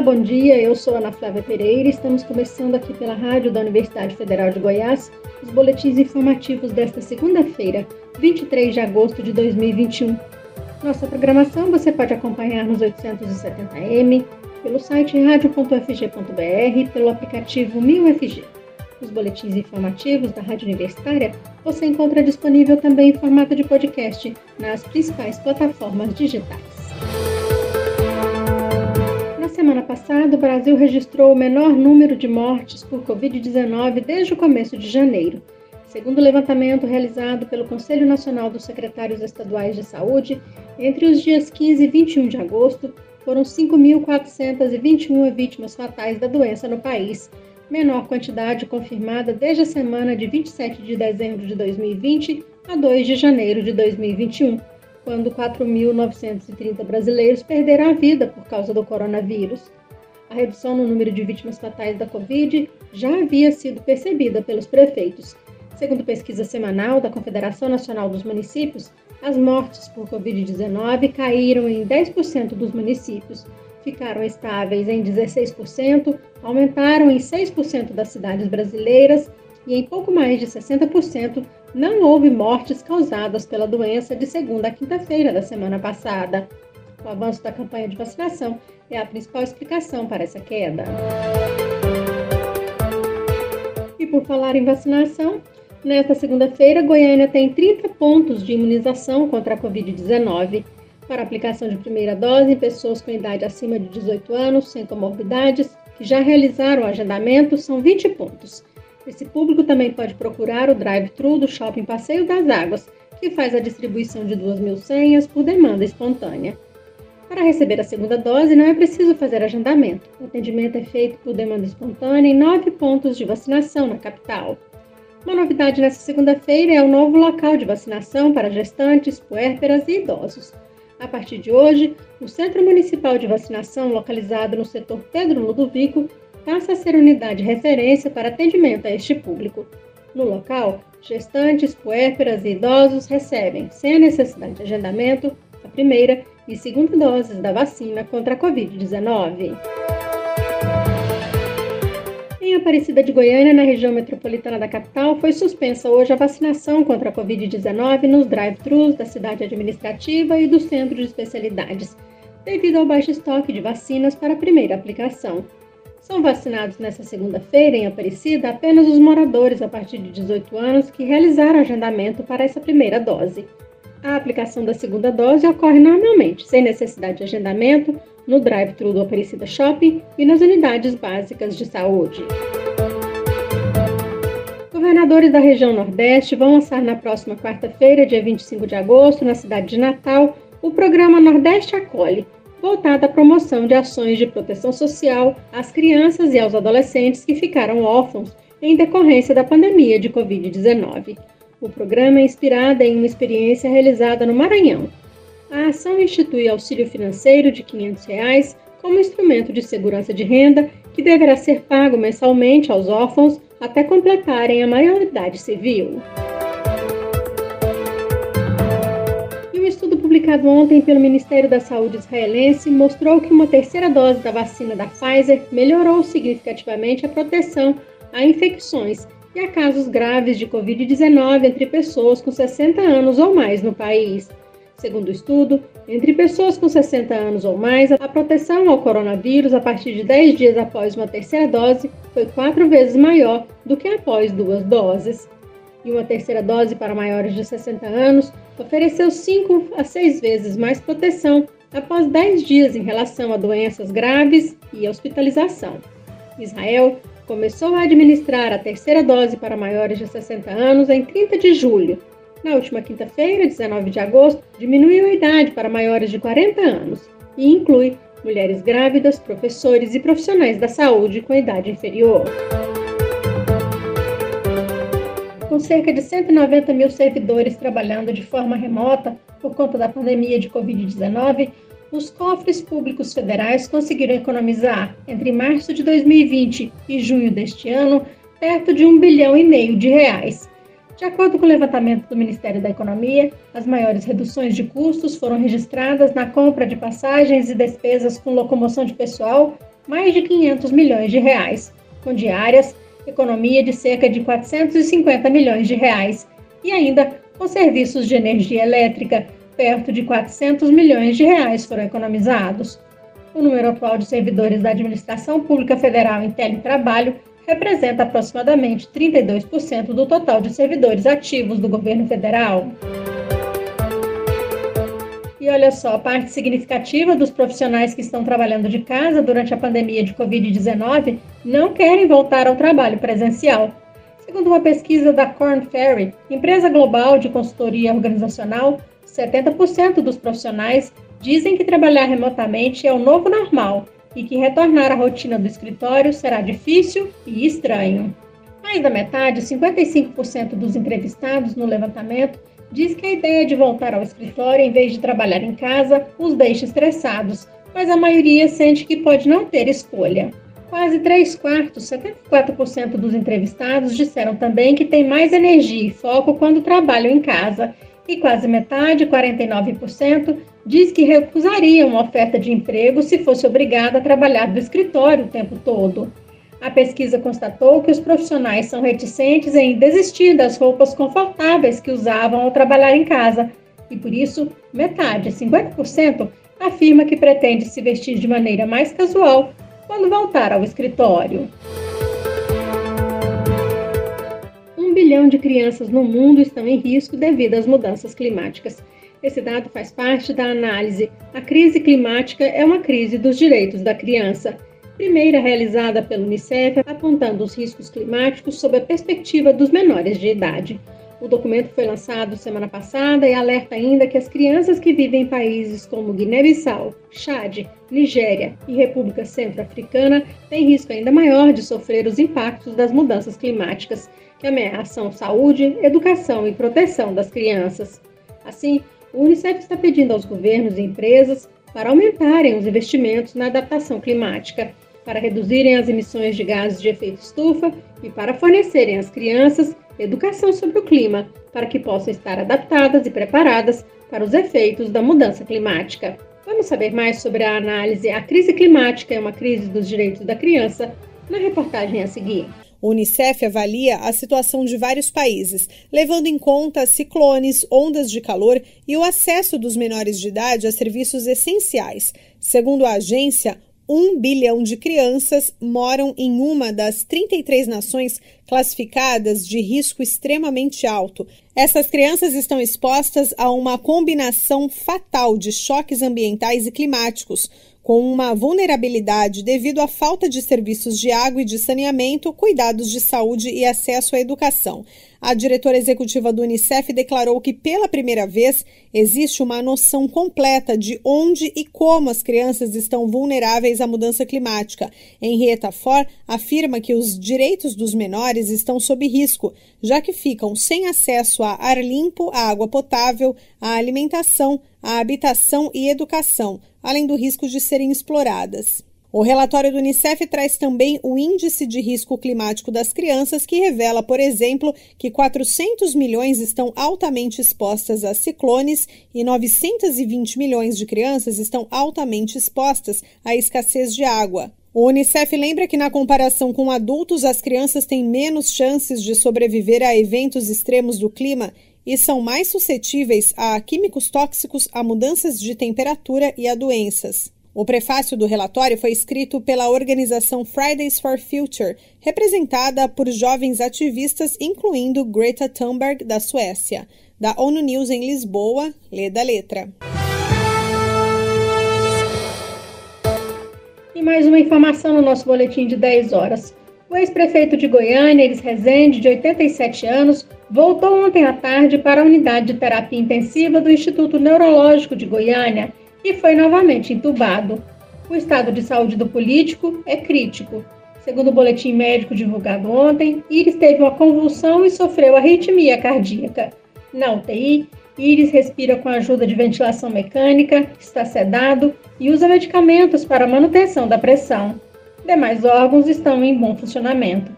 Olá, bom dia. Eu sou Ana Flávia Pereira. Estamos começando aqui pela Rádio da Universidade Federal de Goiás os boletins informativos desta segunda-feira, 23 de agosto de 2021. Nossa programação você pode acompanhar nos 870m, pelo site radio.fg.br e pelo aplicativo 1000FG. Os boletins informativos da Rádio Universitária você encontra disponível também em formato de podcast nas principais plataformas digitais. Na semana passada, o Brasil registrou o menor número de mortes por Covid-19 desde o começo de janeiro. Segundo o levantamento realizado pelo Conselho Nacional dos Secretários Estaduais de Saúde, entre os dias 15 e 21 de agosto, foram 5.421 vítimas fatais da doença no país, menor quantidade confirmada desde a semana de 27 de dezembro de 2020 a 2 de janeiro de 2021, quando 4.930 brasileiros perderam a vida por causa do coronavírus. A redução no número de vítimas fatais da Covid já havia sido percebida pelos prefeitos. Segundo pesquisa semanal da Confederação Nacional dos Municípios, as mortes por Covid-19 caíram em 10% dos municípios, ficaram estáveis em 16%, aumentaram em 6% das cidades brasileiras e em pouco mais de 60% não houve mortes causadas pela doença de segunda a quinta-feira da semana passada. O avanço da campanha de vacinação é a principal explicação para essa queda. E por falar em vacinação, nesta segunda-feira, Goiânia tem 30 pontos de imunização contra a Covid-19 para aplicação de primeira dose em pessoas com idade acima de 18 anos, sem comorbidades, que já realizaram o agendamento, são 20 pontos. Esse público também pode procurar o drive-thru do Shopping Passeio das Águas, que faz a distribuição de 2 mil senhas por demanda espontânea. Para receber a segunda dose, não é preciso fazer agendamento. O atendimento é feito por demanda espontânea em nove pontos de vacinação na capital. Uma novidade nesta segunda-feira é o novo local de vacinação para gestantes, puérperas e idosos. A partir de hoje, o Centro Municipal de Vacinação, localizado no setor Pedro Ludovico, passa a ser unidade de referência para atendimento a este público. No local, gestantes, puérperas e idosos recebem, sem a necessidade de agendamento, a primeira e segunda doses da vacina contra a Covid-19. Em Aparecida de Goiânia, na região metropolitana da capital, foi suspensa hoje a vacinação contra a Covid-19 nos drive-thrus da cidade administrativa e do centro de especialidades, devido ao baixo estoque de vacinas para a primeira aplicação. São vacinados nesta segunda-feira em Aparecida apenas os moradores a partir de 18 anos que realizaram agendamento para essa primeira dose. A aplicação da segunda dose ocorre normalmente, sem necessidade de agendamento, no drive-thru do Aparecida Shopping e nas unidades básicas de saúde. Governadores da região Nordeste vão lançar na próxima quarta-feira, dia 25 de agosto, na cidade de Natal, o programa Nordeste Acolhe, voltado à promoção de ações de proteção social às crianças e aos adolescentes que ficaram órfãos em decorrência da pandemia de Covid-19. O programa é inspirado em uma experiência realizada no Maranhão, a ação institui auxílio financeiro de 500 reais como instrumento de segurança de renda que deverá ser pago mensalmente aos órfãos até completarem a maioridade civil. Publicado ontem pelo Ministério da Saúde israelense mostrou que uma terceira dose da vacina da Pfizer melhorou significativamente a proteção a infecções e a casos graves de Covid-19 entre pessoas com 60 anos ou mais no país. Segundo o estudo, entre pessoas com 60 anos ou mais, a proteção ao coronavírus a partir de 10 dias após uma terceira dose foi quatro vezes maior do que após duas doses. E uma terceira dose para maiores de 60 anos ofereceu 5 a 6 vezes mais proteção após 10 dias em relação a doenças graves e hospitalização. Israel começou a administrar a terceira dose para maiores de 60 anos em 30 de julho na última quinta-feira, 19 de agosto, diminuiu a idade para maiores de 40 anos e inclui mulheres grávidas, professores e profissionais da saúde com idade inferior. Com cerca de 190 mil servidores trabalhando de forma remota por conta da pandemia de Covid-19, os cofres públicos federais conseguiram economizar, entre março de 2020 e junho deste ano, perto de um bilhão e meio de reais, de acordo com o levantamento do Ministério da Economia, as maiores reduções de custos foram registradas na compra de passagens e despesas com locomoção de pessoal, mais de 500 milhões de reais, com diárias, economia de cerca de 450 milhões de reais e ainda com serviços de energia elétrica, perto de 400 milhões de reais foram economizados. O número atual de servidores da administração pública federal em teletrabalho representa aproximadamente 32% do total de servidores ativos do governo federal. E olha só, parte significativa dos profissionais que estão trabalhando de casa durante a pandemia de Covid-19 não querem voltar ao trabalho presencial. Segundo uma pesquisa da Korn Ferry, empresa global de consultoria organizacional, 70% dos profissionais dizem que trabalhar remotamente é o novo normal e que retornar à rotina do escritório será difícil e estranho. Mais da metade, 55% dos entrevistados no levantamento, diz que a ideia de voltar ao escritório em vez de trabalhar em casa os deixa estressados, mas a maioria sente que pode não ter escolha. Quase 3 quartos, 74% dos entrevistados disseram também que tem mais energia e foco quando trabalham em casa, e quase metade, 49%, diz que recusaria uma oferta de emprego se fosse obrigada a trabalhar do escritório o tempo todo. A pesquisa constatou que os profissionais são reticentes em desistir das roupas confortáveis que usavam ao trabalhar em casa, e por isso, metade, 50%, afirma que pretende se vestir de maneira mais casual quando voltar ao escritório. Um bilhão de crianças no mundo estão em risco devido às mudanças climáticas. Esse dado faz parte da análise A crise climática é uma crise dos direitos da criança primeira realizada pelo Unicef, apontando os riscos climáticos sob a perspectiva dos menores de idade. O documento foi lançado semana passada e alerta ainda que as crianças que vivem em países como Guiné-Bissau, Chad, Nigéria e República Centro-Africana têm risco ainda maior de sofrer os impactos das mudanças climáticas, que ameaçam saúde, educação e proteção das crianças. Assim, o Unicef está pedindo aos governos e empresas para aumentarem os investimentos na adaptação climática para reduzirem as emissões de gases de efeito estufa e para fornecerem às crianças educação sobre o clima, para que possam estar adaptadas e preparadas para os efeitos da mudança climática. Vamos saber mais sobre a análise A crise climática é uma crise dos direitos da criança na reportagem a seguir. O Unicef avalia a situação de vários países, levando em conta ciclones, ondas de calor e o acesso dos menores de idade a serviços essenciais. Segundo a agência, um bilhão de crianças moram em uma das 33 nações classificadas de risco extremamente alto. Essas crianças estão expostas a uma combinação fatal de choques ambientais e climáticos, com uma vulnerabilidade devido à falta de serviços de água e de saneamento, cuidados de saúde e acesso à educação. A diretora executiva do Unicef declarou que, pela primeira vez, existe uma noção completa de onde e como as crianças estão vulneráveis à mudança climática. Henrietta Ford afirma que os direitos dos menores estão sob risco, já que ficam sem acesso a ar limpo, a água potável, a alimentação, a habitação e educação, além do risco de serem exploradas. O relatório do Unicef traz também o Índice de Risco Climático das Crianças, que revela, por exemplo, que 400 milhões estão altamente expostas a ciclones e 920 milhões de crianças estão altamente expostas à escassez de água. O Unicef lembra que, na comparação com adultos, as crianças têm menos chances de sobreviver a eventos extremos do clima e são mais suscetíveis a químicos tóxicos, a mudanças de temperatura e a doenças. O prefácio do relatório foi escrito pela organização Fridays for Future, representada por jovens ativistas, incluindo Greta Thunberg, da Suécia. Da ONU News em Lisboa, lê da letra. E mais uma informação no nosso boletim de 10 horas. O ex-prefeito de Goiânia, Elis Rezende, de 87 anos, voltou ontem à tarde para a unidade de terapia intensiva do Instituto Neurológico de Goiânia e foi novamente entubado. O estado de saúde do político é crítico. Segundo o boletim médico divulgado ontem, Iris teve uma convulsão e sofreu arritmia cardíaca. Na UTI, Iris respira com a ajuda de ventilação mecânica, está sedado e usa medicamentos para manutenção da pressão. Demais órgãos estão em bom funcionamento.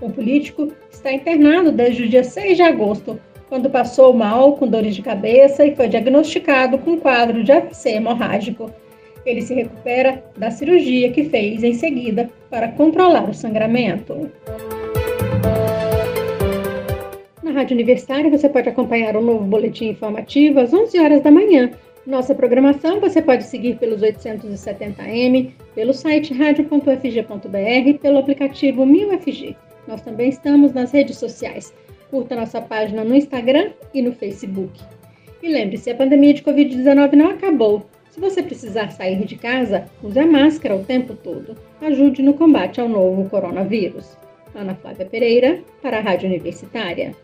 O político está internado desde o dia 6 de agosto, quando passou mal com dores de cabeça e foi diagnosticado com quadro de AVC hemorrágico. Ele se recupera da cirurgia que fez em seguida para controlar o sangramento. Na Rádio Universitária você pode acompanhar o novo boletim informativo às 11 horas da manhã. Nossa programação você pode seguir pelos 870m, pelo site radio.fg.br e pelo aplicativo 1000FG. Nós também estamos nas redes sociais. Curta nossa página no Instagram e no Facebook. E lembre-se, a pandemia de Covid-19 não acabou. Se você precisar sair de casa, use a máscara o tempo todo. Ajude no combate ao novo coronavírus. Ana Flávia Pereira, para a Rádio Universitária.